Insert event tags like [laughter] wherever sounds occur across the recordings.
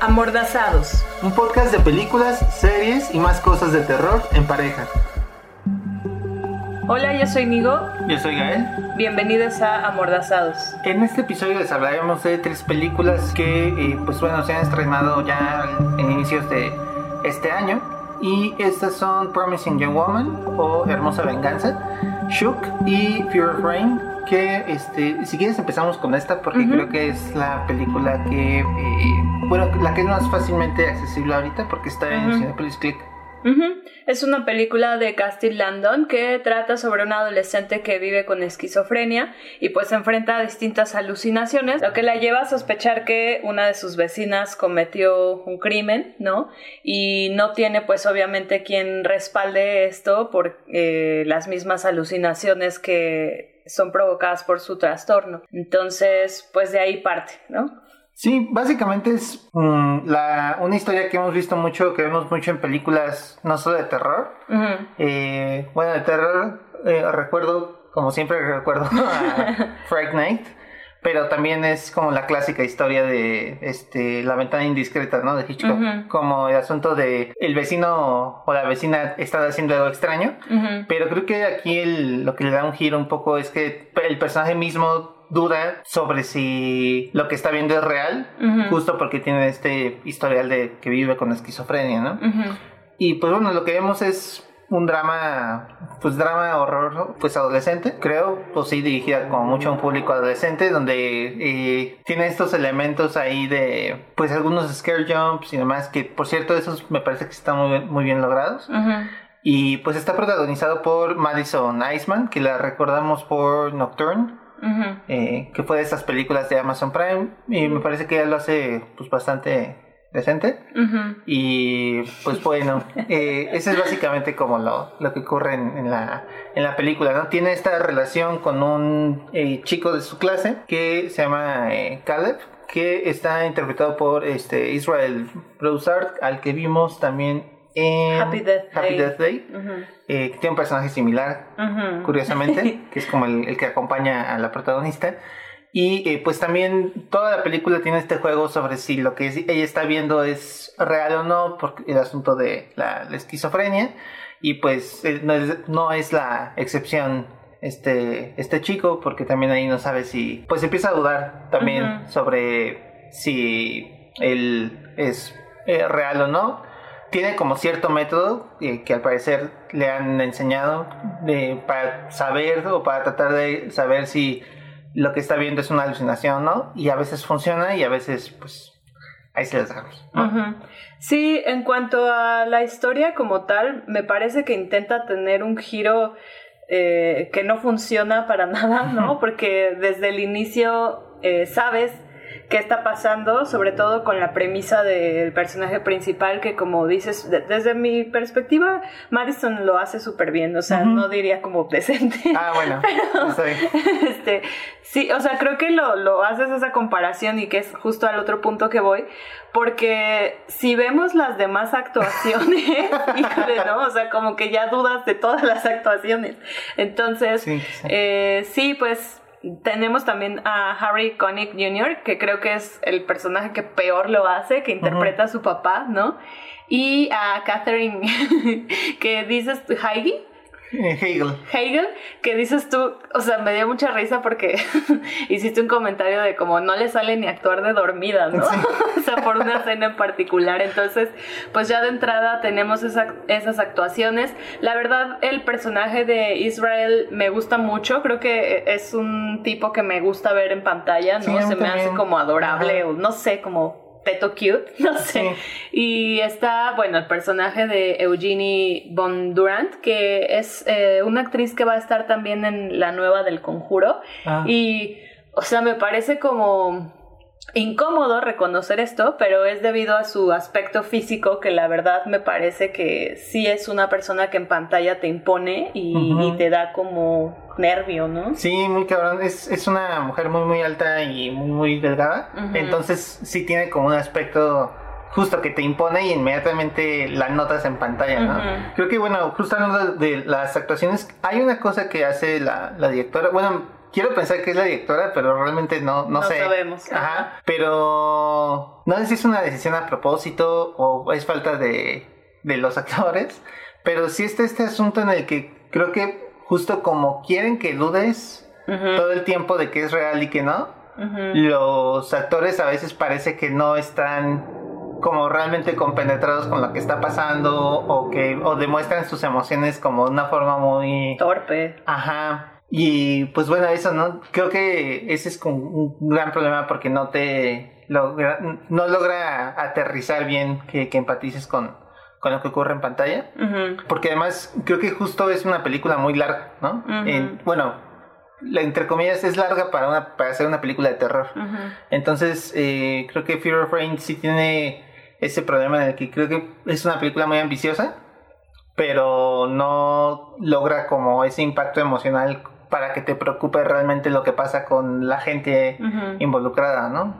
Amordazados. Un podcast de películas, series y más cosas de terror en pareja. Hola, yo soy Nigo. Yo soy Gael. Bienvenidos a Amordazados. En este episodio les hablaremos de tres películas que, eh, pues bueno, se han estrenado ya en inicios de este año. Y estas son Promising Young Woman o Hermosa Venganza, Shook y Fear of Rain. Que este, si quieres empezamos con esta porque creo que es la película que, eh, bueno, la que es más fácilmente accesible ahorita porque está en Ujú. Cinepolis Click. Es una película de Castile Landon que trata sobre un adolescente que vive con esquizofrenia y pues enfrenta a distintas alucinaciones, lo que la lleva a sospechar que una de sus vecinas cometió un crimen, ¿no? Y no tiene pues obviamente quien respalde esto por eh, las mismas alucinaciones que son provocadas por su trastorno. Entonces, pues de ahí parte, ¿no? Sí, básicamente es mm, la, una historia que hemos visto mucho, que vemos mucho en películas, no solo de terror. Eh, bueno, de terror eh, recuerdo, como siempre recuerdo a [laughs] Fright Night, pero también es como la clásica historia de este la ventana indiscreta, ¿no? De Hitchcock, como el asunto de el vecino o la vecina está haciendo algo extraño. Pero creo que aquí el- lo que le da un giro un poco es que el personaje mismo duda sobre si lo que está viendo es real, Ujú. justo porque tiene este historial de que vive con esquizofrenia, ¿no? Ujú. Y pues bueno, lo que vemos es un drama, pues drama horror, pues adolescente, creo, pues sí, dirigida como mucho a un público adolescente, donde eh, tiene estos elementos ahí de, pues algunos scare jumps y demás, que por cierto, esos me parece que están muy, bien- muy bien logrados. Ujú. Y pues está protagonizado por Madison Iceman, que la recordamos por Nocturne, Eh, que fue de estas películas de Amazon Prime, y me parece que ella lo hace pues bastante decente. Y pues bueno, eh, ese es básicamente como lo, lo que ocurre en, en la, en la película, ¿no? Tiene esta relación con un eh, chico de su clase que se llama eh, Caleb, que está interpretado por este Israel Broussard, al que vimos también en Happy Death Happy Day. Death Day, Ujú. eh, que tiene un personaje similar Ujú. curiosamente, [laughs] que es como el, el que acompaña a la protagonista. Y eh, pues también toda la película tiene este juego sobre si lo que ella está viendo es real o no, por el asunto de la, la esquizofrenia. Y pues eh, no es, no es la excepción este, este chico, porque también ahí no sabe si, pues empieza a dudar también Ujú. sobre si él es eh, real o no tiene como cierto método eh, que al parecer le han enseñado de- para saber o para tratar de saber si lo que está viendo es una alucinación o no. Y a veces funciona y a veces, pues, ahí se las dejamos. ¿no? Sí, en cuanto a la historia como tal, me parece que intenta tener un giro eh, que no funciona para [laughs] nada, ¿no? Porque desde el inicio eh, sabes qué está pasando, sobre todo con la premisa del personaje principal, que como dices, de- desde mi perspectiva, Madison lo hace súper bien, o sea, no diría como decente. Ah, bueno, [laughs] bien. este, sí, o sea, creo que lo, lo haces esa comparación y que es justo al otro punto que voy, porque si vemos las demás actuaciones, [laughs] híjole, ¿no? O sea, como que ya dudas de todas las actuaciones. Entonces, Sí, sí. eh, sí, pues tenemos también a Harry Connick Jr., que creo que es el personaje que peor lo hace, que interpreta a su papá, ¿no? Y a Catherine, [laughs] que dices, Heidi, [laughs] Hegel. Hegel, que dices tú, o sea, me dio mucha risa porque [laughs] hiciste un comentario de como no le sale ni actuar de dormida, ¿no? Sí. [laughs] o sea, por una escena en particular. Entonces, pues ya de entrada tenemos esa- esas actuaciones. La verdad, el personaje de Israel me gusta mucho. Creo que es un tipo que me gusta ver en pantalla, ¿no? Sí, Se me hace como adorable Ajá. o no sé, como peto cute, [laughs] no sé. Sí. Y está, bueno, el personaje de Eugenie Von Durant, que es eh, una actriz que va a estar también en la nueva del Conjuro. Ah. Y, o sea, me parece como incómodo reconocer esto, pero es debido a su aspecto físico que la verdad me parece que sí es una persona que en pantalla te impone y, te da como nervio, ¿no? Sí, muy cabrón. Es, es una mujer muy, muy alta y muy, muy delgada. Entonces, sí tiene como un aspecto justo que te impone y inmediatamente la notas en pantalla, ¿no? Creo que, bueno, justo hablando de las actuaciones, hay una cosa que hace la, la directora, bueno, quiero pensar que es la directora, pero realmente no, no, No sé. sabemos. Ajá. Pero no sé si es una decisión a propósito o es falta de, de los [laughs] actores. Pero sí está este asunto en el que creo que justo como quieren que dudes Ujú, todo el tiempo de que es real y que no, ujú. los actores a veces parece que no están como realmente compenetrados con lo que está pasando o que o demuestran sus emociones como de una forma muy Torpe. ajá y pues bueno eso no creo que ese es un gran problema porque no te logra no logra aterrizar bien que, que empatices con con lo que ocurre en pantalla. Porque además creo que justo es una película muy larga no. En- bueno la, entre comillas es larga para una para hacer una película de terror. Entonces, eh, creo que Fear of Rain sí tiene ese problema en el que creo que es una película muy ambiciosa, pero no logra como ese impacto emocional para que te preocupe realmente lo que pasa con la gente involucrada, ¿no?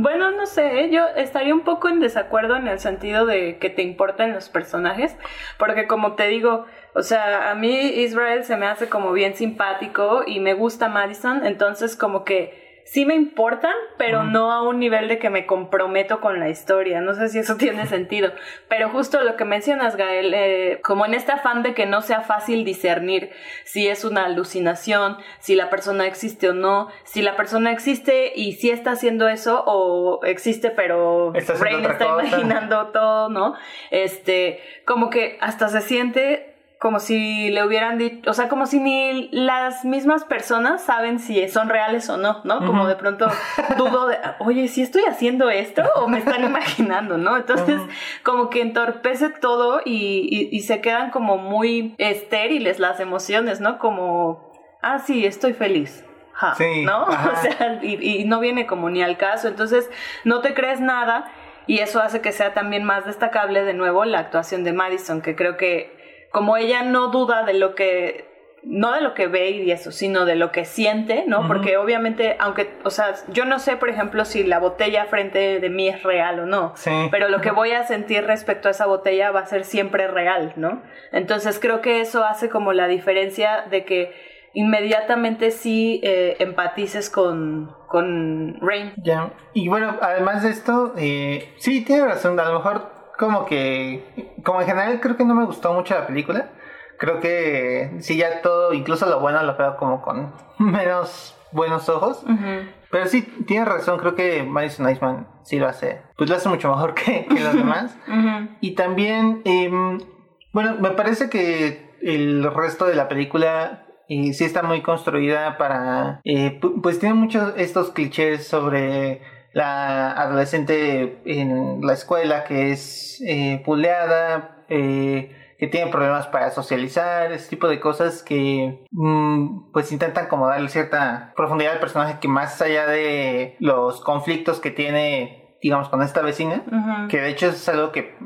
Bueno, no sé, ¿eh? yo estaría un poco en desacuerdo en el sentido de que te importan los personajes, porque como te digo, o sea, a mí Israel se me hace como bien simpático y me gusta Madison, entonces como que sí me importan, pero no a un nivel de que me comprometo con la historia, no sé si eso [laughs] tiene sentido, pero justo lo que mencionas, Gael, eh, como en este afán de que no sea fácil discernir si es una alucinación, si la persona existe o no, si la persona existe y si está haciendo eso o existe pero Está Brain está cosa. imaginando todo, ¿no? Este, como que hasta se siente como si le hubieran dicho, o sea, como si ni las mismas personas saben si son reales o no, ¿no? Como de pronto dudo de, oye, ¿sí estoy haciendo esto o me están [laughs] imaginando, ¿no? Entonces, como que entorpece todo y, y, y se quedan como muy estériles las emociones, ¿no? Como, ah, sí, estoy feliz. Ja, Sí, ¿No? [laughs] ajá. O sea, y, y no viene como ni al caso. Entonces, no te crees nada y eso hace que sea también más destacable de nuevo la actuación de Madison, que creo que como ella no duda de lo que no de lo que ve y eso, sino de lo que siente, ¿no? Porque obviamente, aunque, o sea, yo no sé, por ejemplo, si la botella frente de mí es real o no, Sí. pero lo que voy a sentir respecto a esa botella va a ser siempre real, ¿no? Entonces creo que eso hace como la diferencia de que inmediatamente sí eh, empatices con, con Rain. Ya. Y bueno, además de esto, eh, sí, tiene razón. A lo mejor, como que, como en general, creo que no me gustó mucho la película. Creo que sí, ya todo, incluso lo bueno, lo veo como con [laughs] menos buenos ojos. Pero sí, tiene razón. Creo que Madison Iceman sí lo hace. Pues lo hace mucho mejor que, que los [laughs] demás. Y también, em, bueno, me parece que el resto de la película eh, sí está muy construida para, eh, pu- pues tiene muchos estos clichés sobre la adolescente en la escuela que es eh, buleada, eh, que tiene problemas para socializar, ese tipo de cosas que mm, pues intentan como darle cierta profundidad al personaje que más allá de los conflictos que tiene digamos con esta vecina que de hecho es algo que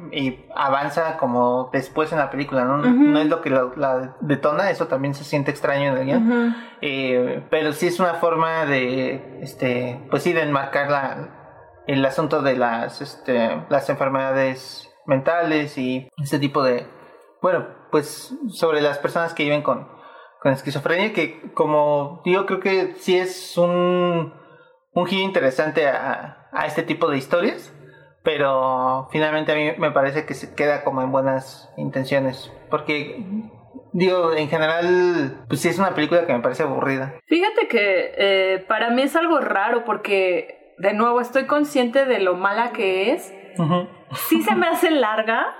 avanza como después en la película, ¿no? No es lo que la detona, eso también se siente extraño en el guion. Eh, pero sí es una forma de, este, pues sí, de enmarcar la, el asunto de las, este, las enfermedades mentales y este tipo de, bueno, pues sobre las personas que viven con, con esquizofrenia, que como digo, creo que sí es un, un giro interesante a, a este tipo de historias, pero finalmente a mí me parece que se queda como en buenas intenciones, porque digo, en general, pues sí es una película que me parece aburrida. Fíjate que eh, para mí es algo raro porque, de nuevo, estoy consciente de lo mala que es. Ujú, Sí se me hace larga,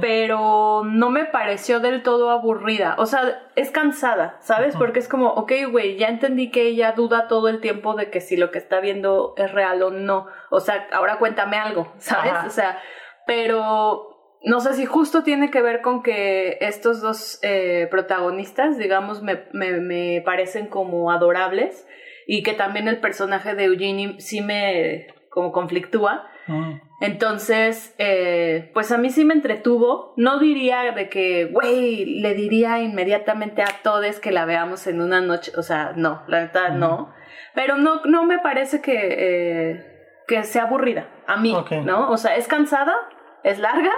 pero no me pareció del todo aburrida. O sea, es cansada, ¿sabes? Porque es como, ok, güey, ya entendí que ella duda todo el tiempo de que si lo que está viendo es real o no. O sea, ahora cuéntame algo, ¿sabes? Ajá. O sea, pero no sé si justo tiene que ver con que estos dos eh, protagonistas, digamos, me, me, me parecen como adorables y que también el personaje de Eugenie sí me como conflictúa. Mm. Entonces, eh, pues a mí sí me entretuvo. No diría de que, güey, le diría inmediatamente a todos que la veamos en una noche. O sea, no, la neta Ujú. no. Pero no, no me parece que, eh, que sea aburrida. A mí. ¿no? O sea, es cansada, es larga,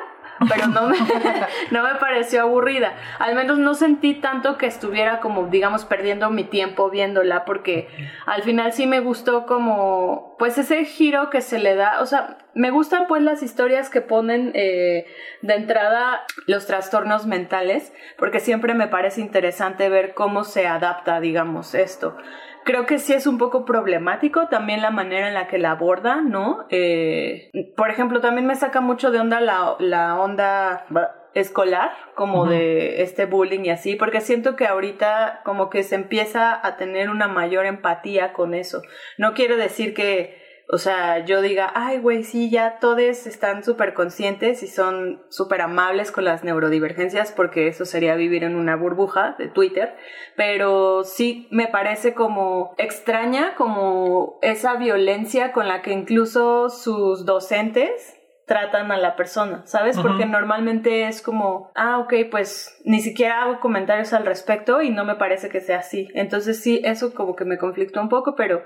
pero no me, [laughs] no me pareció aburrida. Al menos no sentí tanto que estuviera como, digamos, perdiendo mi tiempo viéndola, porque al final sí me gustó como, pues ese giro que se le da, o sea, me gustan pues las historias que ponen eh, de entrada los trastornos mentales, porque siempre me parece interesante ver cómo se adapta, digamos, esto creo que sí es un poco problemático también la manera en la que la aborda, ¿no? Eh, por ejemplo, también me saca mucho de onda la, la onda escolar, como de este bullying y así, porque siento que ahorita como que se empieza a tener una mayor empatía con eso. No quiero decir que o sea, yo diga, ay, güey, sí, ya todos están súper conscientes y son súper amables con las neurodivergencias, porque eso sería vivir en una burbuja de Twitter, pero sí me parece como extraña, como esa violencia con la que incluso sus docentes tratan a la persona, ¿sabes? Porque normalmente es como, ah, ok, pues ni siquiera hago comentarios al respecto y no me parece que sea así. Entonces sí, eso como que me conflictó un poco, pero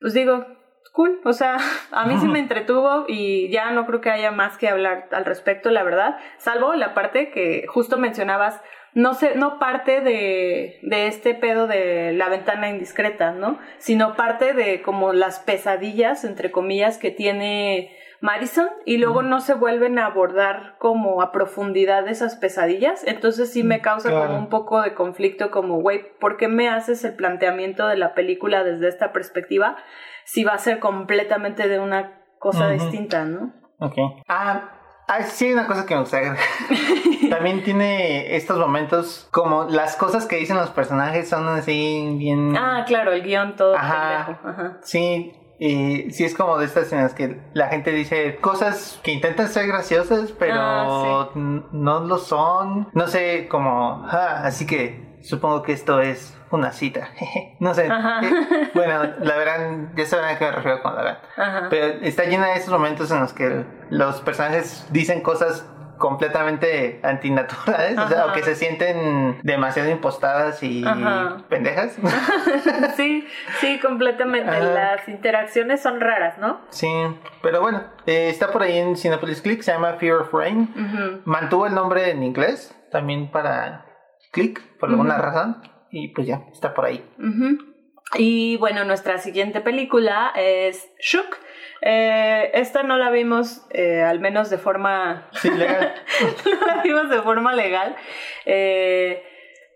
pues digo, cool, o sea, [laughs] a mí sí me [laughs] entretuvo y ya no creo que haya más que hablar al respecto, la verdad, salvo la parte que justo mencionabas, no sé, no parte de, de este pedo de la ventana indiscreta, ¿no? Sino parte de como las pesadillas, entre comillas, que tiene Madison y luego no se vuelven a abordar como a profundidad esas pesadillas. Entonces sí me causa como un poco de conflicto como, güey, ¿por qué me haces el planteamiento de la película desde esta perspectiva? Si va a ser completamente de una cosa distinta, ¿no? Ok. Ah, ah, sí hay una cosa que me gusta [laughs] También tiene estos momentos como las cosas que dicen los personajes son así bien... Ah, claro, el guion todo. Ajá. Ajá. Sí, y sí es como de estas escenas que la gente dice cosas que intentan ser graciosas, pero ah, no lo son. No sé, como... Ah, así que supongo que esto es una cita. [laughs] no sé. Eh, bueno, la verdad, ya saben a qué me refiero con la verdad. Pero está llena de esos momentos en los que los personajes dicen cosas completamente antinaturales, o, sea, que se sienten demasiado impostadas y pendejas. [laughs] sí, sí, completamente. Las interacciones son raras, ¿no? Sí, pero bueno, eh, está por ahí en Cinepolis Click, se llama Fear of Rain. Mantuvo el nombre en inglés, también para Click, por alguna razón y pues ya, está por ahí. Y bueno, nuestra siguiente película es Shook. Eh, esta no la vimos, eh, al menos de forma... [laughs] Sí, legal. [laughs] no la vimos de forma legal, eh,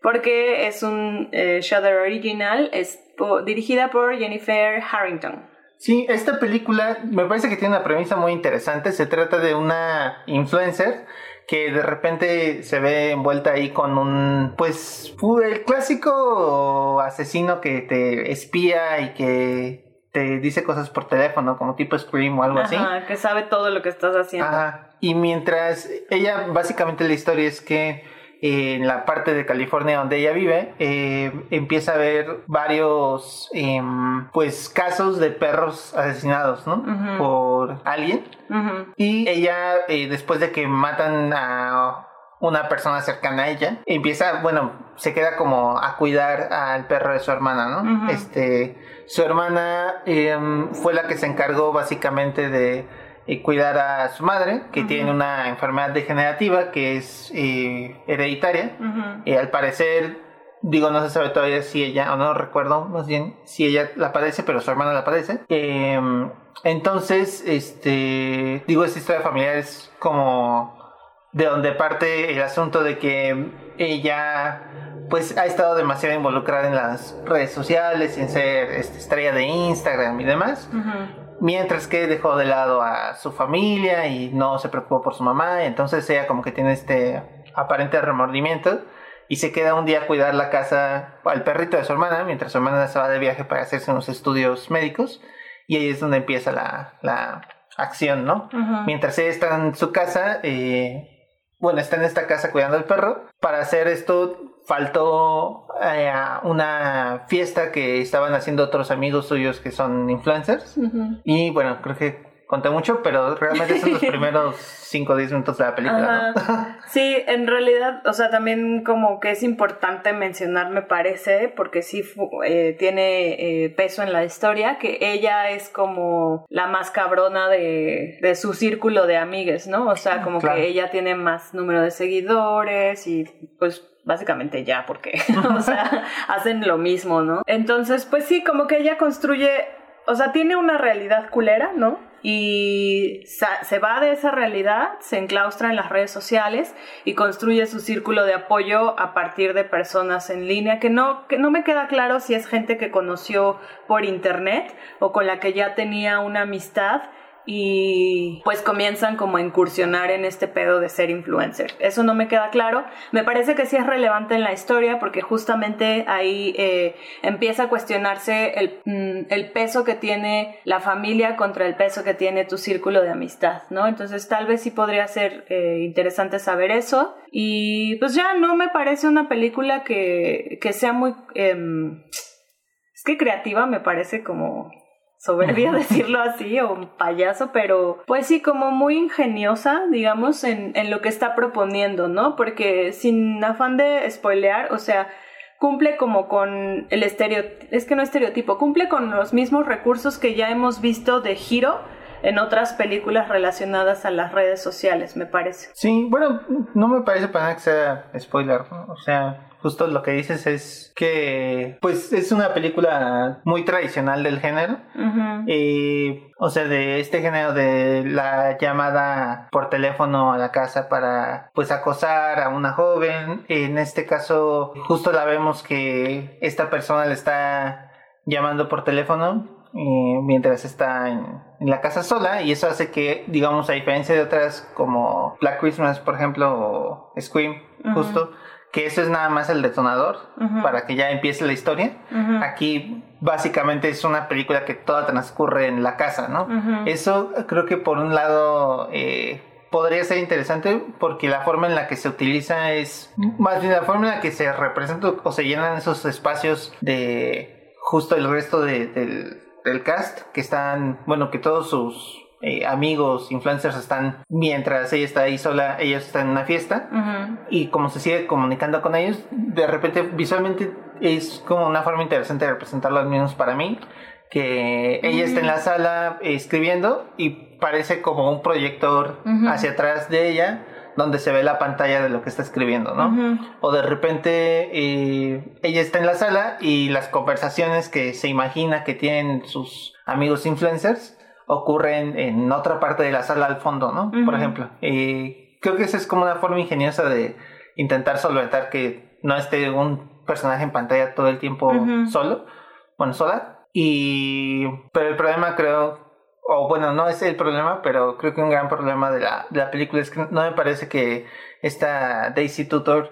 porque es un Shudder original, es dirigida por Jennifer Harrington. Sí, esta película me parece que tiene una premisa muy interesante. Se trata de una influencer que de repente se ve envuelta ahí con un, pues, el clásico asesino que te espía y que te dice cosas por teléfono, como tipo Scream o algo así. que sabe todo lo que estás haciendo. Ajá. Y mientras ella, básicamente la historia es que en la parte de California donde ella vive, eh, empieza a ver varios em, pues casos de perros asesinados, ¿no? Por alguien. Y ella, eh, después de que matan a una persona cercana a ella, empieza, bueno, se queda como a cuidar al perro de su hermana, ¿no? Este, su hermana em, fue la que se encargó básicamente de y cuidar a su madre, que tiene una enfermedad degenerativa que es eh, hereditaria. Y al parecer, digo, no se sabe todavía si ella, o no recuerdo más bien si ella la padece, pero su hermana la padece. Em, entonces, este, digo, esta historia familiar es como de donde parte el asunto de que ella pues ha estado demasiado involucrada en las redes sociales, en ser este, estrella de Instagram y demás mientras que dejó de lado a su familia y no se preocupó por su mamá, entonces ella como que tiene este aparente remordimiento y se queda un día a cuidar la casa al perrito de su hermana, mientras su hermana se va de viaje para hacerse unos estudios médicos y ahí es donde empieza la, la acción, ¿no? Mientras ella está en su casa, eh, bueno, está en esta casa cuidando al perro, para hacer esto faltó eh, una fiesta que estaban haciendo otros amigos suyos que son influencers. Y bueno, creo que conté mucho, pero realmente son los [laughs] primeros 5 o 10 minutos de la película. ¿no? sí, en realidad, o sea, también como que es importante mencionar, me parece, porque sí eh, tiene eh, peso en la historia, que ella es como la más cabrona de, de su círculo de amigues, ¿no? O sea, como que ella tiene más número de seguidores y pues básicamente ya, porque, [laughs] o sea, hacen lo mismo, ¿no? Entonces, pues sí, como que ella construye, o sea, tiene una realidad culera, ¿no? y se va de esa realidad, se enclaustra en las redes sociales y construye su círculo de apoyo a partir de personas en línea, que no, que no me queda claro si es gente que conoció por internet o con la que ya tenía una amistad y pues comienzan como a incursionar en este pedo de ser influencer. Eso no me queda claro. Me parece que sí es relevante en la historia porque justamente ahí eh, empieza a cuestionarse el, mm, el, peso que tiene la familia contra el peso que tiene tu círculo de amistad, ¿no? Entonces tal vez sí podría ser eh, interesante saber eso. Y pues ya no me parece una película que, que sea muy... Em, es que creativa me parece como soberbia decirlo así o un payaso, pero pues sí, como muy ingeniosa, digamos, en, en lo que está proponiendo, ¿no? Porque sin afán de spoilear, o sea, cumple como con el estereotipo, es que no estereotipo, cumple con los mismos recursos que ya hemos visto de Giro en otras películas relacionadas a las redes sociales, me parece. Sí, bueno, no me parece para nada que sea spoiler, ¿no? o sea, justo lo que dices es que pues es una película muy tradicional del género. Y o sea de este género de la llamada por teléfono a la casa para pues acosar a una joven. En este caso justo la vemos que esta persona le está llamando por teléfono eh, mientras está en, la casa sola. Y eso hace que, digamos, a diferencia de otras como Black Christmas, por ejemplo, o Scream, justo, que eso es nada más el detonador para que ya empiece la historia. Aquí básicamente es una película que toda transcurre en la casa, ¿no? Eso creo que por un lado... Eh, podría ser interesante porque la forma en la que se utiliza es más bien la forma en la que se representa o se llenan esos espacios de justo el resto del, del cast, que están, bueno, que todos sus eh, amigos, influencers están, mientras ella está ahí sola, ella está en una fiesta, y como se sigue comunicando con ellos, de repente visualmente es como una forma interesante de representarlo, al menos para mí, que ella está en la sala escribiendo y parece como un proyector hacia atrás de ella donde se ve la pantalla de lo que está escribiendo, ¿no? O de repente eh, ella está en la sala y las conversaciones que se imagina que tienen sus amigos influencers ocurren en otra parte de la sala al fondo, ¿no? Por ejemplo. Y creo que esa es como una forma ingeniosa de intentar solventar que no esté un personaje en pantalla todo el tiempo solo, bueno, sola. Y, pero el problema creo o bueno, no es el problema, pero creo que un gran problema de la, de la película es que no me parece que esta Daisy Tutor,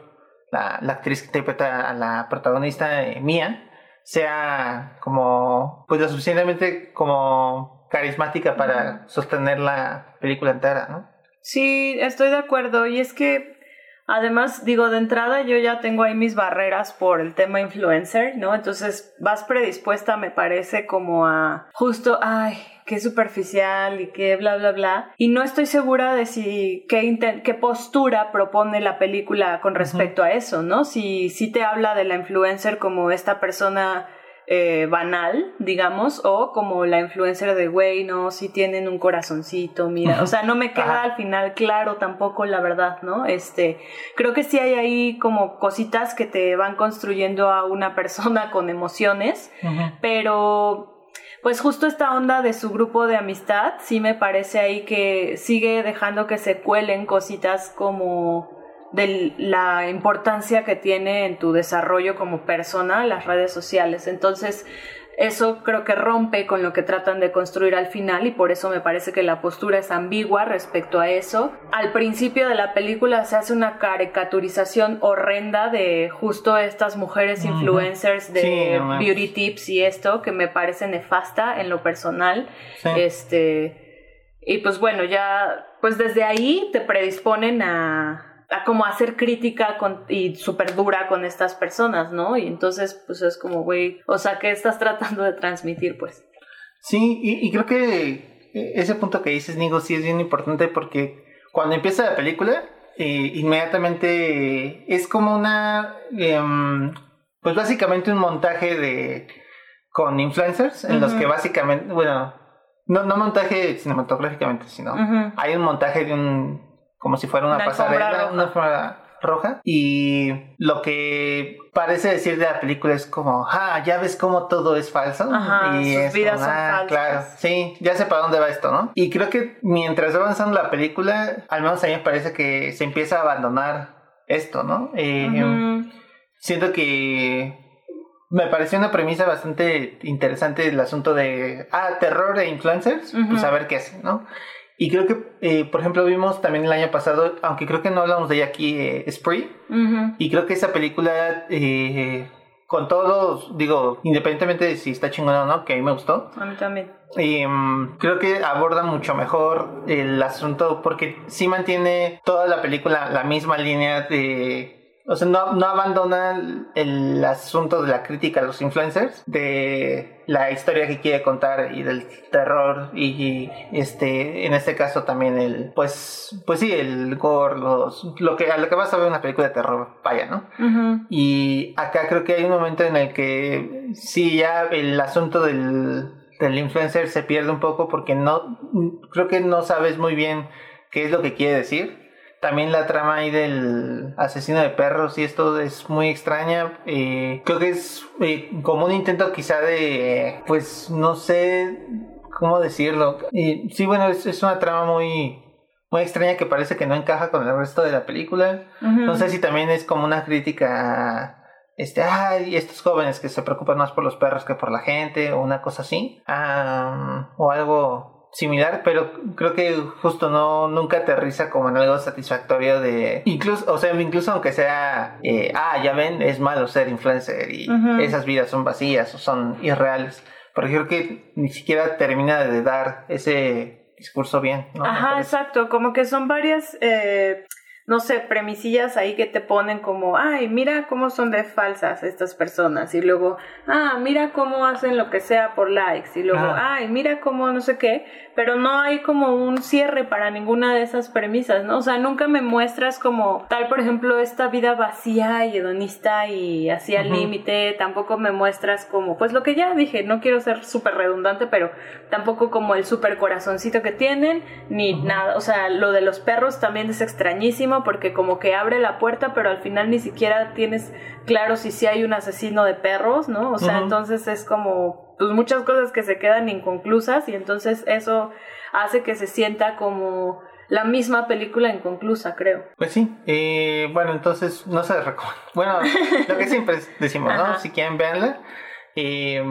la, la actriz que interpreta a la protagonista eh, Mía, sea como, pues lo suficientemente como carismática para sostener la película entera, ¿no? Sí, estoy de acuerdo. Y es que Además, digo, de entrada yo ya tengo ahí mis barreras por el tema influencer, ¿no? Entonces vas predispuesta, me parece, como a justo, ay, qué superficial y qué bla, bla, bla. Y no estoy segura de si qué, qué postura propone la película con respecto a eso, ¿no? Si, si te habla de la influencer como esta persona eh, banal, digamos, o como la influencer de, güey, no, si tienen un corazoncito, mira, o sea, no me [laughs] queda al final claro tampoco la verdad, ¿no? Este, creo que sí hay ahí como cositas que te van construyendo a una persona [laughs] con emociones, pero pues justo esta onda de su grupo de amistad, sí me parece ahí que sigue dejando que se cuelen cositas como de la importancia que tiene en tu desarrollo como persona las redes sociales. Entonces, eso creo que rompe con lo que tratan de construir al final y por eso me parece que la postura es ambigua respecto a eso. Al principio de la película se hace una caricaturización horrenda de justo estas mujeres influencers de beauty tips y esto que me parece nefasta en lo personal. Este y pues bueno, ya pues desde ahí te predisponen a a como hacer crítica con, y súper dura con estas personas, ¿no? Y entonces, pues es como, güey, o sea, ¿qué estás [laughs] tratando de transmitir, pues? Sí, y, creo que ese punto que dices, Nigo, sí es bien importante porque cuando empieza la película, eh, inmediatamente es como una, em, pues básicamente un montaje de con influencers en los que básicamente, bueno, no, no montaje cinematográficamente, sino hay un montaje de un, como si fuera una, pasarela, una forma roja y lo que parece decir de la película es como, ah, ya ves cómo todo es falso y sus vidas son ah, falsas. Claro, sí, ya sé para dónde va esto, ¿no? Y creo que mientras va avanzando la película, al menos a mí me parece que se empieza a abandonar esto, ¿no? Eh, siento que me pareció una premisa bastante interesante el asunto de, ah, terror e influencers, pues a ver qué hacen, ¿no? Y creo que, eh, por ejemplo, vimos también el año pasado, aunque creo que no hablamos de ella aquí, eh, Spree, y creo que esa película, eh, con todos, digo, independientemente de si está chingona o no, que a mí me gustó. A mí también. Mm, creo que aborda mucho mejor el asunto porque sí mantiene toda la película la misma línea de o sea, no, no abandona el asunto de la crítica a los influencers, de la historia que quiere contar y del terror y, este en este caso también el pues pues sí el gore los lo que a lo que vas a ver una película de terror vaya no y acá creo que hay un momento en el que sí ya el asunto del del influencer se pierde un poco porque no creo que no sabes muy bien qué es lo que quiere decir también la trama ahí del asesino de perros y esto es muy extraña. Eh, creo que es eh, como un intento quizá de, pues no sé cómo decirlo. Y sí, bueno, es, una trama muy, muy extraña que parece que no encaja con el resto de la película. No sé si también es como una crítica este, ay, estos jóvenes que se preocupan más por los perros que por la gente, o una cosa así, o algo similar, pero creo que justo no nunca aterriza como en algo satisfactorio de incluso, o sea, incluso aunque sea, eh, ah, ya ven, es malo ser influencer y esas vidas son vacías o son irreales, pero creo que ni siquiera termina de dar ese discurso bien. ¿no? Ajá, exacto, como que son varias eh, no sé, premisillas ahí que te ponen como, ay, mira cómo son de falsas estas personas. Y luego, ah, mira cómo hacen lo que sea por likes. Y luego, ah. ay, mira cómo no sé qué. Pero no hay como un cierre para ninguna de esas premisas, ¿no? O sea, nunca me muestras como tal, por ejemplo, esta vida vacía y hedonista y así al límite. Tampoco me muestras como, pues lo que ya dije, no quiero ser súper redundante, pero tampoco como el súper corazoncito que tienen, ni nada. O sea, lo de los perros también es extrañísimo porque como que abre la puerta, pero al final ni siquiera tienes claro si sí hay un asesino de perros, ¿no? O sea, entonces es como pues muchas cosas que se quedan inconclusas y entonces eso hace que se sienta como la misma película inconclusa, creo. Pues sí, eh, bueno, entonces no se recomienda. Bueno, lo que siempre decimos, ¿no? [laughs] Si quieren verla. Eh,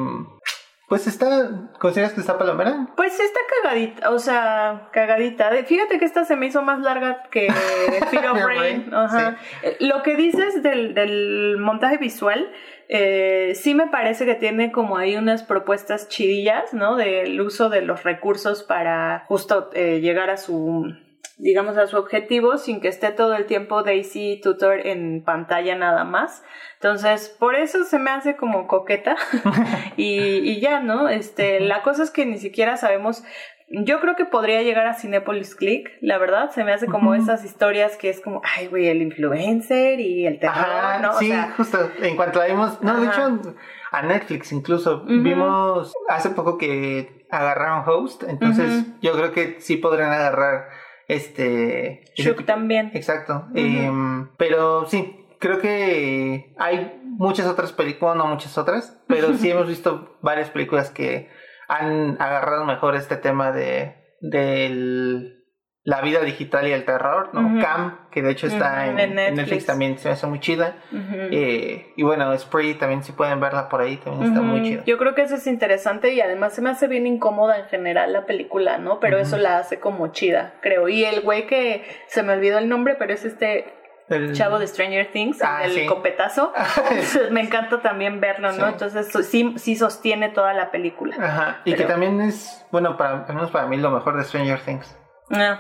pues está, ¿consideras que está palomera? Pues está cagadita, o sea, cagadita. Fíjate que esta se me hizo más larga que [laughs] Fear of Rain. Ajá. Eh, lo que dices del, del montaje visual, eh, sí me parece que tiene como ahí unas propuestas chidillas, ¿no? Del uso de los recursos para justo eh, llegar a su digamos, a su objetivo sin que esté todo el tiempo Daisy Tutor en pantalla nada más. Entonces, por eso se me hace como coqueta [laughs] y, y, ya, ¿no? Este, la cosa es que ni siquiera sabemos yo creo que podría llegar a Cinepolis Click, la verdad. Se me hace como esas historias que es como, ay, güey, el influencer y el terror, ¿no? Sí, justo. En cuanto la vimos, no, de hecho, a Netflix incluso. Vimos hace poco que agarraron host, entonces yo creo que sí podrían agarrar este... Shook también. Exacto. Em, pero sí, creo que hay muchas otras películas, no muchas otras, pero sí [laughs] hemos visto varias películas que han agarrado mejor este tema de del la vida digital y el terror, ¿no? Cam, que de hecho está en, Netflix. también se me hace muy chida. Eh, y bueno, Spree también si pueden verla por ahí, también está muy chida. Yo creo que eso es interesante y además se me hace bien incómoda en general la película, ¿no? Pero eso la hace como chida, creo. Y el güey que se me olvidó el nombre, pero es este el... chavo de Stranger Things, ah, el copetazo. [laughs] me encanta también verlo, ¿no? Entonces sí, sí sostiene toda la película. Ajá. Y que también es, bueno, para, al menos para mí lo mejor de Stranger Things. No.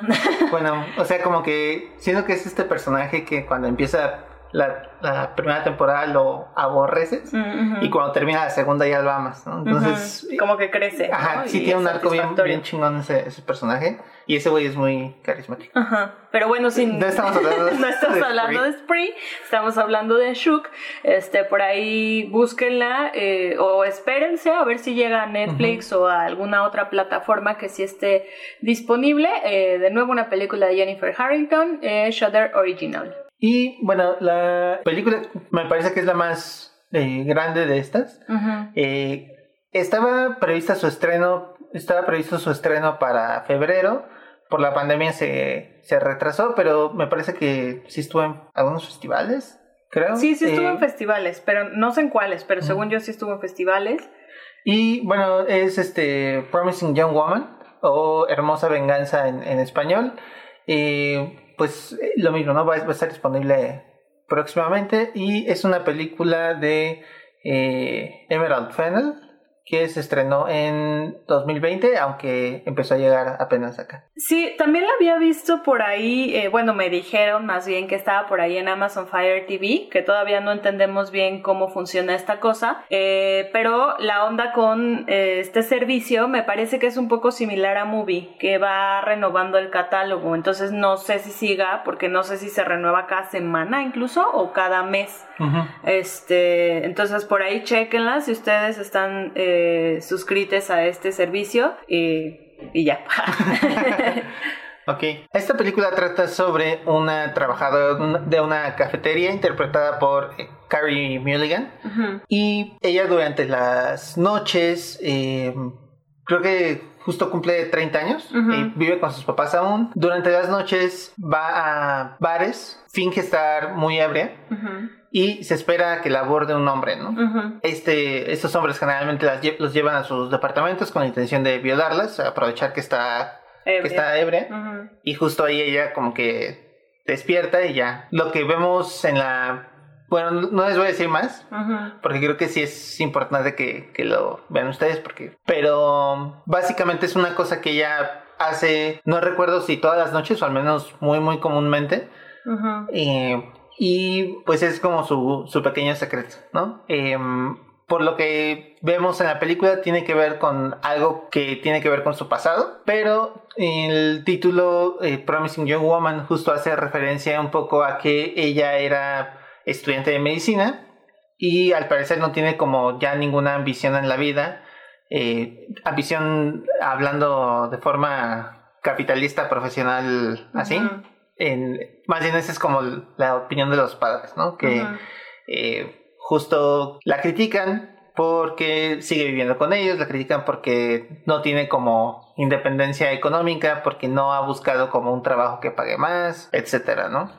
bueno, o sea, como que siento que es este personaje que cuando empieza la, primera temporada lo aborreces Mm, y cuando termina la segunda ya lo amas, ¿no? Entonces, como que crece. ajá, ¿no? sí Y tiene un arco bien, bien chingón ese, ese personaje y ese güey es muy carismático. Ajá. Pero bueno, sin... No estamos hablando de- [laughs] no estamos de hablando Spree. de Spree, estamos hablando de Shook. Este, por ahí búsquenla eh, o espérense a ver si llega a Netflix o a alguna otra plataforma que sí esté disponible. Eh, de nuevo, una película de Jennifer Harrington, eh, Shudder Original. Y bueno, la película me parece que es la más eh, grande de estas. Eh, estaba prevista su estreno, estaba previsto su estreno para febrero. Por la pandemia se, se retrasó, pero me parece que sí estuvo en algunos festivales, creo. Sí, sí estuvo Eh, en festivales, pero no sé en cuáles, pero según yo sí estuvo en festivales. Y bueno, es este Promising Young Woman o Hermosa Venganza en, en español. Eh, pues eh, lo mismo, ¿no? Va, a- estar disponible próximamente y es una película de eh, Emerald Fennel que se estrenó en 2020, aunque empezó a llegar apenas acá. Sí, también la había visto por ahí, eh, bueno, me dijeron más bien que estaba por ahí en Amazon Fire TV, que todavía no entendemos bien cómo funciona esta cosa, eh, pero la onda con eh, este servicio me parece que es un poco similar a Movie, que va renovando el catálogo, entonces no sé si siga, porque no sé si se renueva cada semana incluso o cada mes. Este, entonces por ahí chequenla si ustedes están eh, suscritos a este servicio y, y ya. [laughs] Ok. Esta película trata sobre una trabajadora de una cafetería interpretada por eh, Carrie Mulligan. Y ella durante las noches, eh, creo que justo cumple 30 años, y vive con sus papás aún. Durante las noches va a bares, finge estar muy ebria. Y se espera que la aborde un hombre, ¿no? Ujú. Este, estos hombres generalmente las lle- los llevan a sus departamentos con la intención de violarlas, aprovechar que está, que Ebria. está ebria. Ujú. Y justo ahí ella como que despierta y ya. Lo que vemos en la... Bueno, no les voy a decir más, Ujú. porque creo que sí es importante que, que lo vean ustedes, porque... Pero básicamente es una cosa que ella hace, no recuerdo si todas las noches o al menos muy muy comúnmente. Ujú. Eh, y pues es como su, su pequeño secreto, ¿no? Em, por lo que vemos en la película tiene que ver con algo que tiene que ver con su pasado, pero el título eh, Promising Young Woman justo hace referencia un poco a que ella era estudiante de medicina y al parecer no tiene como ya ninguna ambición en la vida, eh, ambición hablando de forma capitalista profesional así. En, más bien esa es como la opinión de los padres, ¿no? Que eh, justo la critican porque sigue viviendo con ellos, la critican porque no tiene como independencia económica, porque no ha buscado como un trabajo que pague más, etcétera, ¿no?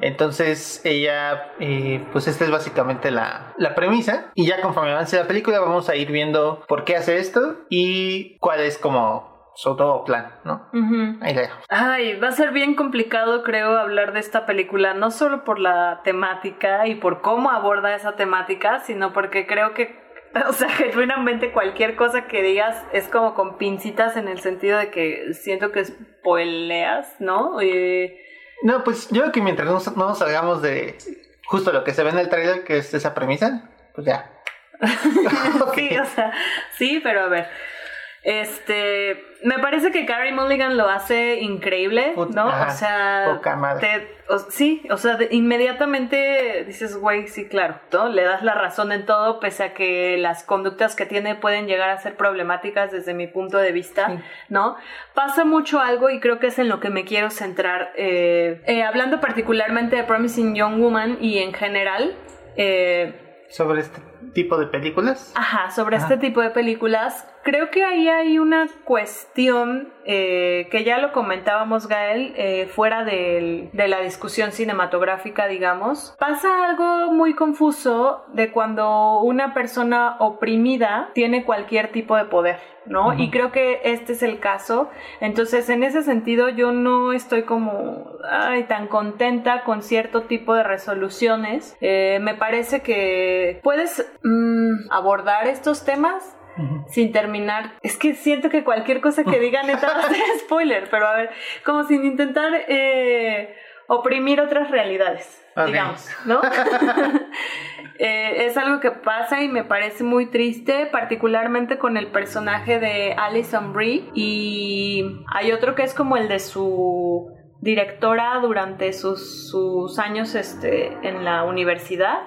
Entonces ella, eh, pues esta es básicamente la, la premisa y ya conforme avance la película vamos a ir viendo por qué hace esto y cuál es como su nuevo plan, ¿no? Ujú. Ahí la dejamos. Ay, va a ser bien complicado, creo, hablar de esta película, no solo por la temática y por cómo aborda esa temática, sino porque creo que, [laughs] o sea, genuinamente cualquier cosa que digas es como con pincitas en el sentido de que siento que spoileas, ¿no? Eh, No, pues yo creo que mientras no, no salgamos de justo lo que se ve en el trailer, que es esa premisa, pues ya. [laughs] Sí, [laughs] o sea, sí, pero a ver. Este, me parece que Carrie Mulligan lo hace increíble, ¿no? ajá, o sea, poca madre. te- o- sí, o sea, de- inmediatamente dices, güey, sí, claro, ¿no? Le das la razón en todo, pese a que las conductas que tiene pueden llegar a ser problemáticas desde mi punto de vista, Sí. ¿no? Pasa mucho algo y creo que es en lo que me quiero centrar, eh, eh, hablando particularmente de Promising Young Woman y en general, eh, Sobre este tipo de películas. Ajá, sobre Ajá. este tipo de películas. Creo que ahí hay una cuestión eh, que ya lo comentábamos, Gael, eh, fuera del- de la discusión cinematográfica, digamos. Pasa algo muy confuso de cuando una persona oprimida tiene cualquier tipo de poder, ¿no? Y creo que este es el caso. Entonces, en ese sentido, yo no estoy como ay, tan contenta con cierto tipo de resoluciones. Eh, me parece que puedes mm, abordar estos temas Sin terminar. Es que siento que cualquier cosa que diga neta va a ser [laughs] spoiler, pero a ver, como sin intentar. eh, oprimir otras realidades, digamos, ¿no? [laughs] Eh, es algo que pasa y me parece muy triste, particularmente con el personaje de Alison Brie y hay otro que es como el de su directora durante sus, sus años este, en la universidad,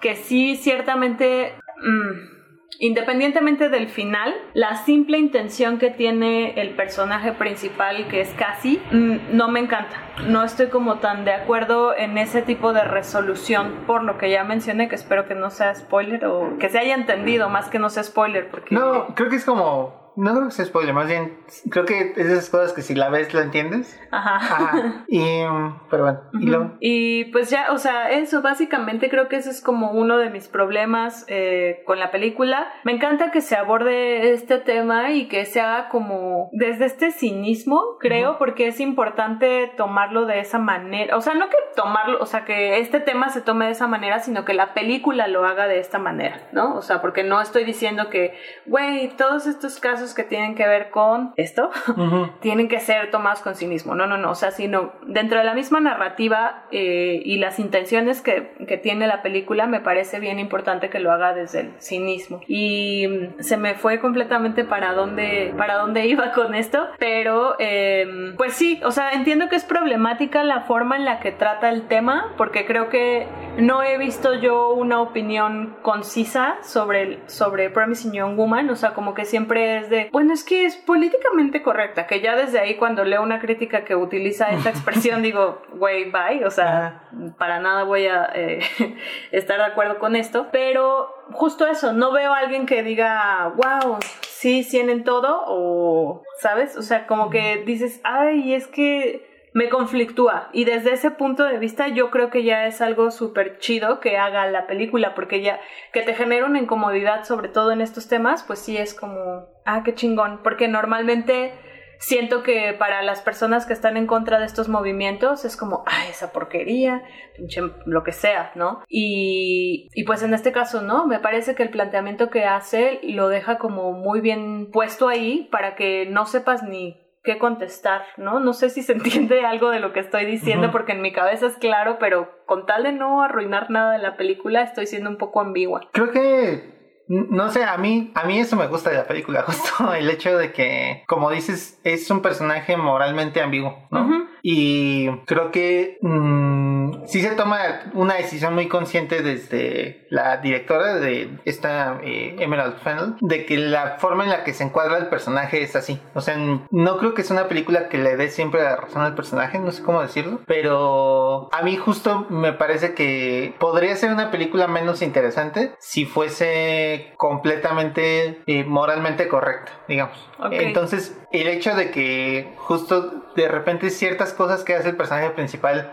que sí ciertamente... Mm, Independientemente del final, la simple intención que tiene el personaje principal, que es Cassie, mm, no me encanta. No estoy como tan de acuerdo en ese tipo de resolución, por lo que ya mencioné, que espero que no sea spoiler o que se haya entendido más que no sea spoiler. Porque... No, creo que es como no creo que sea spoiler, más bien creo que es esas cosas que si la ves la entiendes. Ajá. Ajá. Y, pero bueno, y luego. Y pues ya, o sea, eso básicamente creo que ese es como uno de mis problemas eh, con la película. Me encanta que se aborde este tema y que se haga como desde este cinismo, creo, porque es importante tomarlo de esa manera. O sea, no que tomarlo, o sea, que este tema se tome de esa manera, sino que la película lo haga de esta manera, ¿no? O sea, porque no estoy diciendo que, güey, todos estos casos que tienen que ver con esto [laughs] tienen que ser tomados con cinismo. No, no, no. O sea, sino dentro de la misma narrativa eh, y las intenciones que, que, tiene la película, me parece bien importante que lo haga desde el cinismo. Y mm, se me fue completamente para dónde, para dónde [laughs] iba con esto. Pero, em, pues sí, o sea, entiendo que es problemática la forma en la que trata el tema, porque creo que no he visto yo una opinión concisa sobre, sobre Promising Young Woman. O sea, como que siempre es bueno, es que es políticamente correcta, que ya desde ahí cuando leo una crítica que utiliza esta expresión [laughs] digo, güey, bye, o sea, para nada voy a eh, [laughs] estar de acuerdo con esto, pero justo eso, no veo a alguien que diga, wow, sí, tienen todo, o, ¿sabes? O sea, como que dices, ay, es que me conflictúa. Y desde ese punto de vista yo creo que ya es algo súper chido que haga la película, porque ya que te genera una incomodidad, sobre todo en estos temas, pues sí es como, ah, qué chingón, porque normalmente siento que para las personas que están en contra de estos movimientos es como, ah, esa porquería, pinche lo que sea, ¿no? Y, y pues en este caso, ¿no? Me parece que el planteamiento que hace lo deja como muy bien puesto ahí para que no sepas ni qué contestar, ¿no? No sé si se entiende algo de lo que estoy diciendo porque en mi cabeza es claro, pero con tal de no arruinar nada de la película estoy siendo un poco ambigua. Creo que no sé, a mí, a mí eso me gusta de la película, [laughs] justo el hecho de que, como dices, es un personaje moralmente ambiguo, ¿no? Y creo que mm, sí se toma una decisión muy consciente desde la directora de esta eh, Emerald Fennel, de que la forma en la que se encuadra el personaje es así. O sea, no creo que sea una película que le dé siempre la razón al personaje, no sé cómo decirlo, pero a mí justo me parece que podría ser una película menos interesante si fuese completamente eh, moralmente correcta, digamos. Entonces, el hecho de que justo de repente ciertas cosas que hace el personaje principal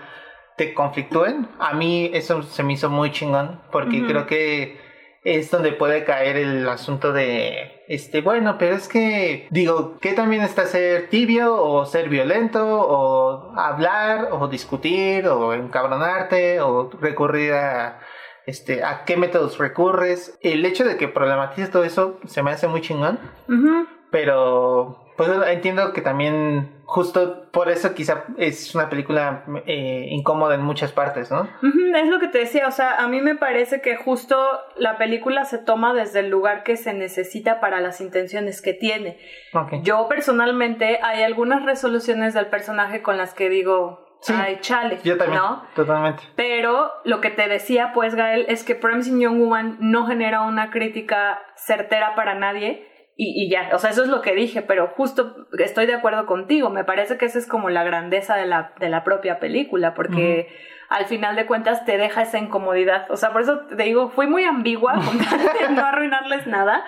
te conflictúen, a mí eso se me hizo muy chingón, porque creo que es donde puede caer el asunto de, este, bueno, pero es que, digo, ¿qué también está ser tibio o ser violento o hablar o discutir o encabronarte o recurrir a, este, a qué métodos recurres? El hecho de que problematices todo eso se me hace muy chingón, pero pues entiendo que también justo por eso quizá es una película eh, incómoda en muchas partes, ¿no? es lo que te decía, o sea, a mí me parece que justo la película se toma desde el lugar que se necesita para las intenciones que tiene. Yo personalmente hay algunas resoluciones del personaje con las que digo, Ay, chale. Yo también. ¿no? Totalmente. Pero lo que te decía, pues, Gael, es que Promising Young Woman no genera una crítica certera para nadie y, ya, o sea, eso es lo que dije, pero justo estoy de acuerdo contigo, me parece que esa es como la grandeza de la, de la propia película, porque al final de cuentas te deja esa incomodidad, o sea, por eso te digo, fui muy ambigua con [laughs] no arruinarles nada,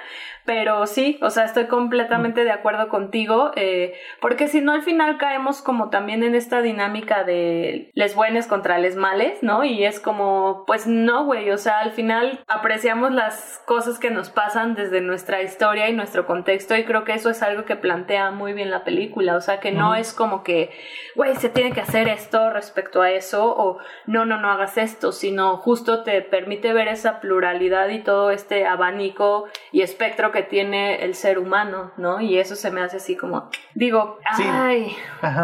pero sí, o sea, estoy completamente de acuerdo contigo, eh, porque si no al final caemos como también en esta dinámica de les buenos contra les males, ¿no? Y es como, pues no, güey, o sea, al final apreciamos las cosas que nos pasan desde nuestra historia y nuestro contexto y creo que eso es algo que plantea muy bien la película, o sea, que no es como que, güey, se tiene que hacer esto respecto a eso, o no, no, no hagas esto, sino justo te permite ver esa pluralidad y todo este abanico y espectro que tiene el ser humano, ¿no? Y eso se me hace así como, digo, ay,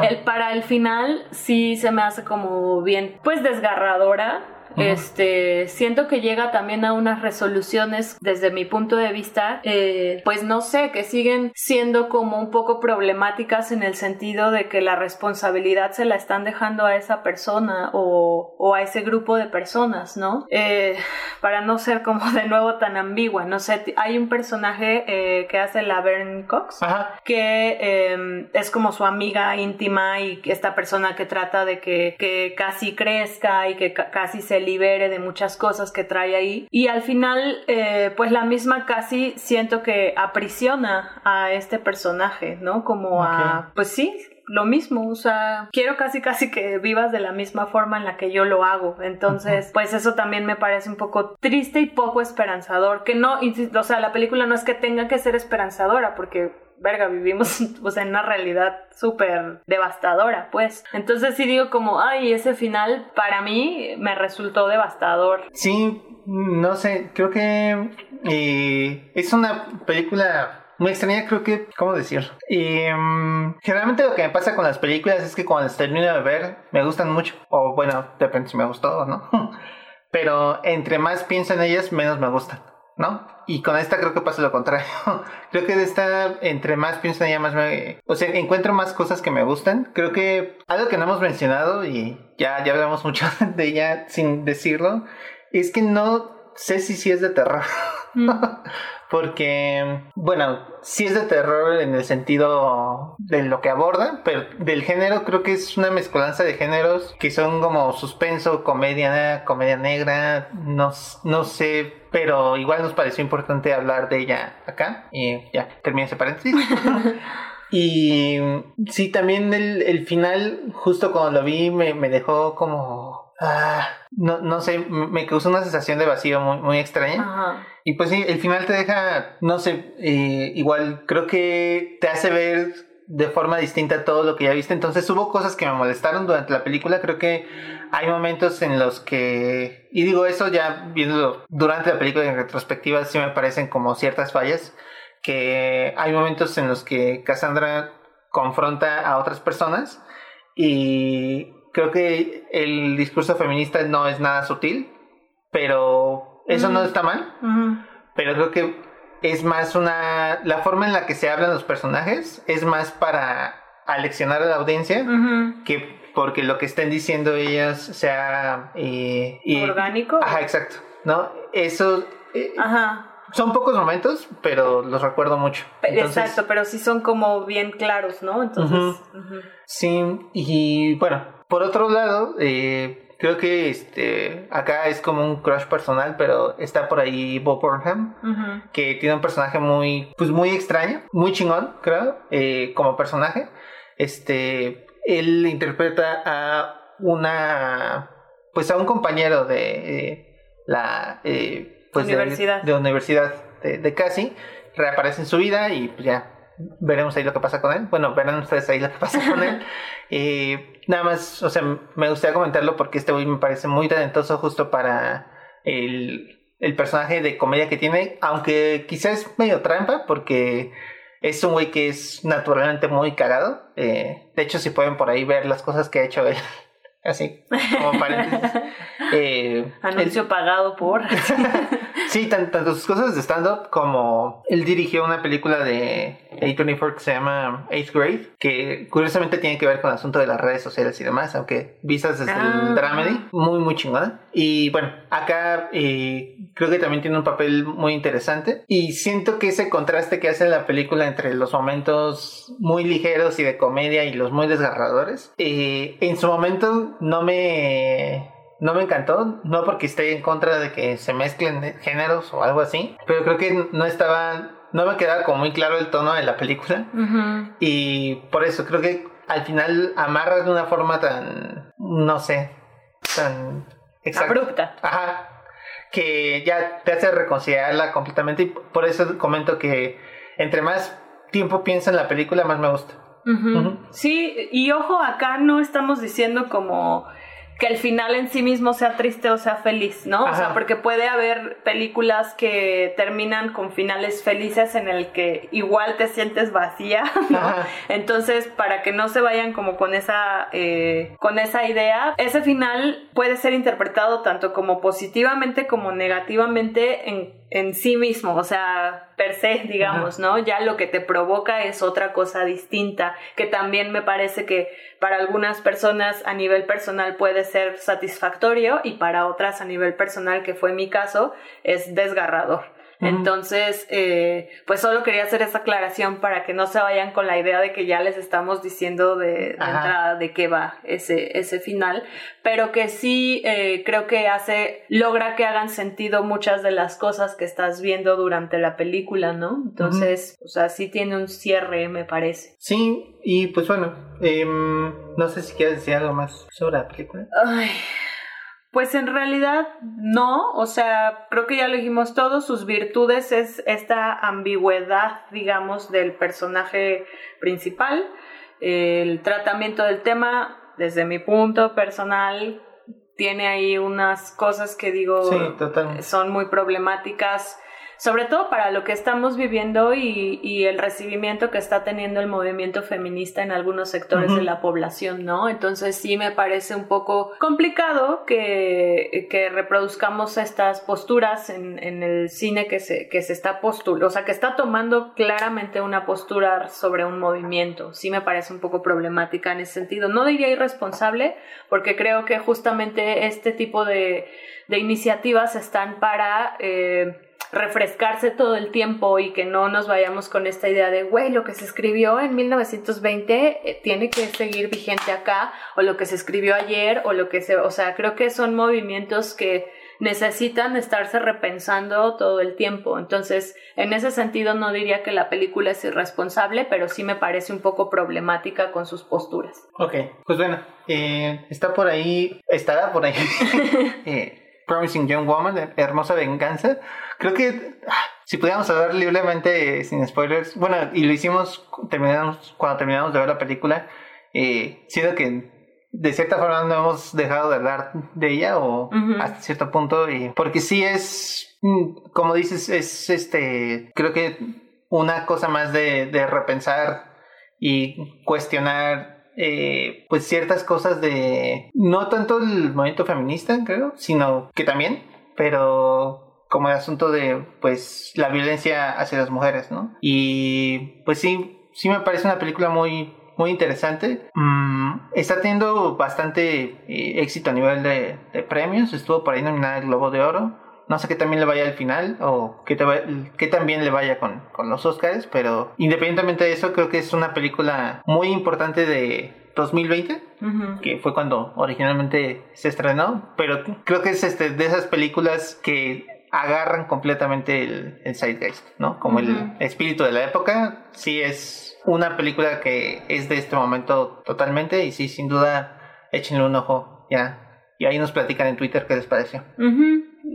el, para el final sí se me hace como bien, pues desgarradora este, siento que llega también a unas resoluciones desde mi punto de vista, eh, pues no sé, que siguen siendo como un poco problemáticas en el sentido de que la responsabilidad se la están dejando a esa persona o, o a ese grupo de personas, ¿no? Eh, para no ser como de nuevo tan ambigua, no sé, hay un personaje eh, que hace la Vern Cox, que em, es como su amiga íntima y esta persona que trata de que, que casi crezca y que casi se libere de muchas cosas que trae ahí. Y al final, eh, pues la misma casi siento que aprisiona a este personaje, ¿no? Como a, pues sí, lo mismo, o sea, quiero casi casi que vivas de la misma forma en la que yo lo hago. Entonces, pues eso también me parece un poco triste y poco esperanzador, que no, insisto, o sea, la película no es que tenga que ser esperanzadora, porque verga, vivimos [laughs] pues, en una realidad súper devastadora, pues. Entonces sí digo como, ay, ese final para mí me resultó devastador. Sí, no sé, creo que eh, es una película muy extraña, creo que, ¿cómo decir? Mm, generalmente lo que me pasa con las películas es que cuando las termino de ver, me gustan mucho. O bueno, depende si me gustó o no. [laughs] Pero entre más pienso en ellas, menos me gustan. ¿No? Y con esta creo que pasa lo contrario. [laughs] creo que de esta, entre más pienso en ella, más me... O sea, encuentro más cosas que me gustan. Creo que algo que no hemos mencionado y ya, ya hablamos mucho [laughs] de ella sin decirlo, es que no sé si sí es de terror. Mm. [laughs] porque, bueno, sí es de terror en el sentido de lo que aborda, pero del género creo que es una mezcolanza de géneros que son como suspenso, comedia, comedia negra, no, no sé, pero igual nos pareció importante hablar de ella acá y ya, termina ese paréntesis. [laughs] y sí, también el, el, final, justo cuando lo vi, me, me dejó como... Ah, no, no sé, me causó una sensación de vacío muy, muy extraña. Ajá. Y pues sí, el final te deja, no sé, eh, igual creo que te hace ver de forma distinta todo lo que ya viste. Entonces hubo cosas que me molestaron durante la película. Creo que hay momentos en los que, y digo eso ya viéndolo durante la película en retrospectiva, sí me parecen como ciertas fallas. Que hay momentos en los que Cassandra confronta a otras personas y creo que el discurso feminista no es nada sutil, pero eso no está mal, pero creo que es más una... La forma en la que se hablan los personajes es más para aleccionar a la audiencia que porque lo que estén diciendo ellas sea... Eh, Orgánico. Ajá, exacto. ¿No? Eso... Eh, ajá. Son pocos momentos, pero los recuerdo mucho. Exacto, pero sí son como bien claros, ¿no? Entonces... Sí, y bueno, por otro lado, eh, creo que este acá es como un crush personal, pero está por ahí Bob Burnham, que tiene un personaje muy, pues muy extraño, muy chingón, creo, eh, como personaje. Este, él interpreta a una, pues a un compañero de eh, la, eh, pues universidad. De, universidad de, de Cassie, reaparece en su vida y pues ya veremos ahí lo que pasa con él. Bueno, verán ustedes ahí lo que pasa con él. [laughs] Eh, nada más, o sea, me gustaría comentarlo porque este güey me parece muy talentoso justo para el, el personaje de comedia que tiene, aunque quizás es medio trampa porque es un güey que es naturalmente muy cagado. Eh, de hecho, si pueden por ahí ver las cosas que ha hecho él así, como paréntesis. [laughs] Eh, Anuncio pagado por. [laughs] sí, tanto sus cosas de stand-up como él dirigió una película de A24 que se llama Eighth Grade, que curiosamente tiene que ver con el asunto de las redes sociales y demás, aunque vistas desde el ah. dramedy, muy, muy chingona. Y bueno, acá eh, creo que también tiene un papel muy interesante. Y siento que ese contraste que hace la película entre los momentos muy ligeros y de comedia y los muy desgarradores, eh, en su momento no me no me encantó, no porque esté en contra de que se mezclen géneros o algo así, pero creo que no estaba, no me quedaba como muy claro el tono de la película y por eso creo que al final amarra de una forma tan, no sé, tan abrupta. Ajá, que ya te hace reconciliarla completamente y por eso comento que entre más tiempo pienso en la película, más me gusta. Sí, y ojo, acá no estamos diciendo como que el final en sí mismo sea triste o sea feliz, ¿no? O sea, porque puede haber películas que terminan con finales felices en el que igual te sientes vacía, [laughs] ¿no? Entonces, para que no se vayan como con esa, eh, con esa idea, ese final puede ser interpretado tanto como positivamente como negativamente en en sí mismo, o sea, per se, digamos, ¿no? Ya lo que te provoca es otra cosa distinta, que también me parece que para algunas personas a nivel personal puede ser satisfactorio y para otras a nivel personal, que fue mi caso, es desgarrador. Entonces, eh, pues solo quería hacer esa aclaración para que no se vayan con la idea de que ya les estamos diciendo de, entrada de qué va ese, ese final, pero que sí eh, creo que hace, logra que hagan sentido muchas de las cosas que estás viendo durante la película, ¿no? Entonces, o sea, sí tiene un cierre, me parece. Sí, y pues bueno, em, no sé si quieres decir algo más sobre la película. Ay. Pues en realidad no, o sea, creo que ya lo dijimos todo, sus virtudes es esta ambigüedad, digamos, del personaje principal, el tratamiento del tema, desde mi punto personal, tiene ahí unas cosas que digo son muy problemáticas sobre todo para lo que estamos viviendo y, y, el recibimiento que está teniendo el movimiento feminista en algunos sectores de la población, ¿no? Entonces sí me parece un poco complicado que, que reproduzcamos estas posturas en, en, el cine que se, que se está postulando, o sea, que está tomando claramente una postura sobre un movimiento. Sí me parece un poco problemática en ese sentido. No diría irresponsable, porque creo que justamente este tipo de, de iniciativas están para... Eh, refrescarse todo el tiempo y que no nos vayamos con esta idea de, güey, lo que se escribió en 1920 eh, tiene que seguir vigente acá, o lo que se escribió ayer, o lo que se, o sea, creo que son movimientos que necesitan estarse repensando todo el tiempo. Entonces, en ese sentido no diría que la película es irresponsable, pero sí me parece un poco problemática con sus posturas. Ok, pues bueno, eh, está por ahí, estará por ahí. [laughs] eh, Promising Young Woman, Hermosa Venganza. Creo que ah, si pudiéramos hablar libremente sin spoilers, bueno, y lo hicimos terminamos, cuando terminamos de ver la película, eh, siento que de cierta forma no hemos dejado de hablar de ella o hasta cierto punto, y, porque sí es, mm, como dices, es este, creo que una cosa más de, de repensar y cuestionar eh, pues ciertas cosas de no tanto el movimiento feminista creo sino que también pero como el asunto de pues la violencia hacia las mujeres no y pues sí sí me parece una película muy muy interesante. Mm, está teniendo bastante eh, éxito a nivel de, de premios. Estuvo por ahí nominada el Globo de Oro no sé qué también le vaya al final o qué, qué también le vaya con, con los Oscars, pero independientemente de eso, creo que es una película muy importante de 2020, que fue cuando originalmente se estrenó, pero creo que es este, de esas películas que agarran completamente el, el zeitgeist, ¿no? Como el espíritu de la época, sí es una película que es de este momento totalmente y sí, sin duda, échenle un ojo ya. Y ahí nos platican en Twitter qué les pareció.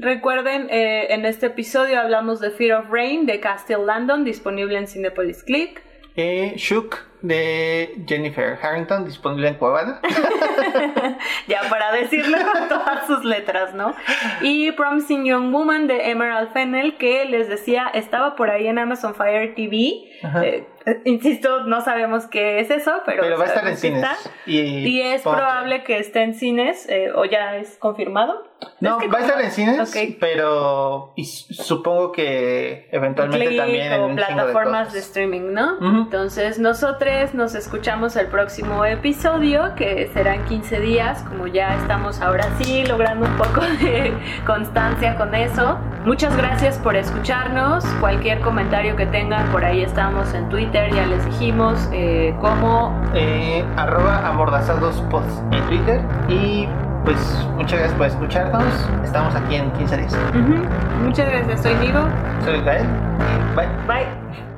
Recuerden, eh, en este episodio hablamos de Fear of Rain de Castile Landon, disponible en Cinepolis Click. Eh, Shook de Jennifer Harrington, disponible en Cuevana. [laughs] ya para decirlo con todas sus letras, ¿no? Y Promising Young Woman de Emerald Fennel, que les decía, estaba por ahí en Amazon Fire TV. Eh, insisto, no sabemos qué es eso, pero, pero va a estar en cines. Y, es probable que esté en cines, o ya es confirmado. No, va a estar en cines, pero y supongo que eventualmente también en plataformas de, streaming, ¿no? Entonces, nosotros nos escuchamos el próximo episodio, que será en 15 días, como ya estamos ahora sí logrando un poco de constancia con eso. Muchas gracias por escucharnos. Cualquier comentario que tengan, por ahí estamos en Twitter, ya les dijimos, eh, como... Eh, arroba amordazados en Twitter y pues muchas gracias por escucharnos. Estamos aquí en 15 días. Muchas gracias. Soy Diego. Soy Gael. Bye. Bye.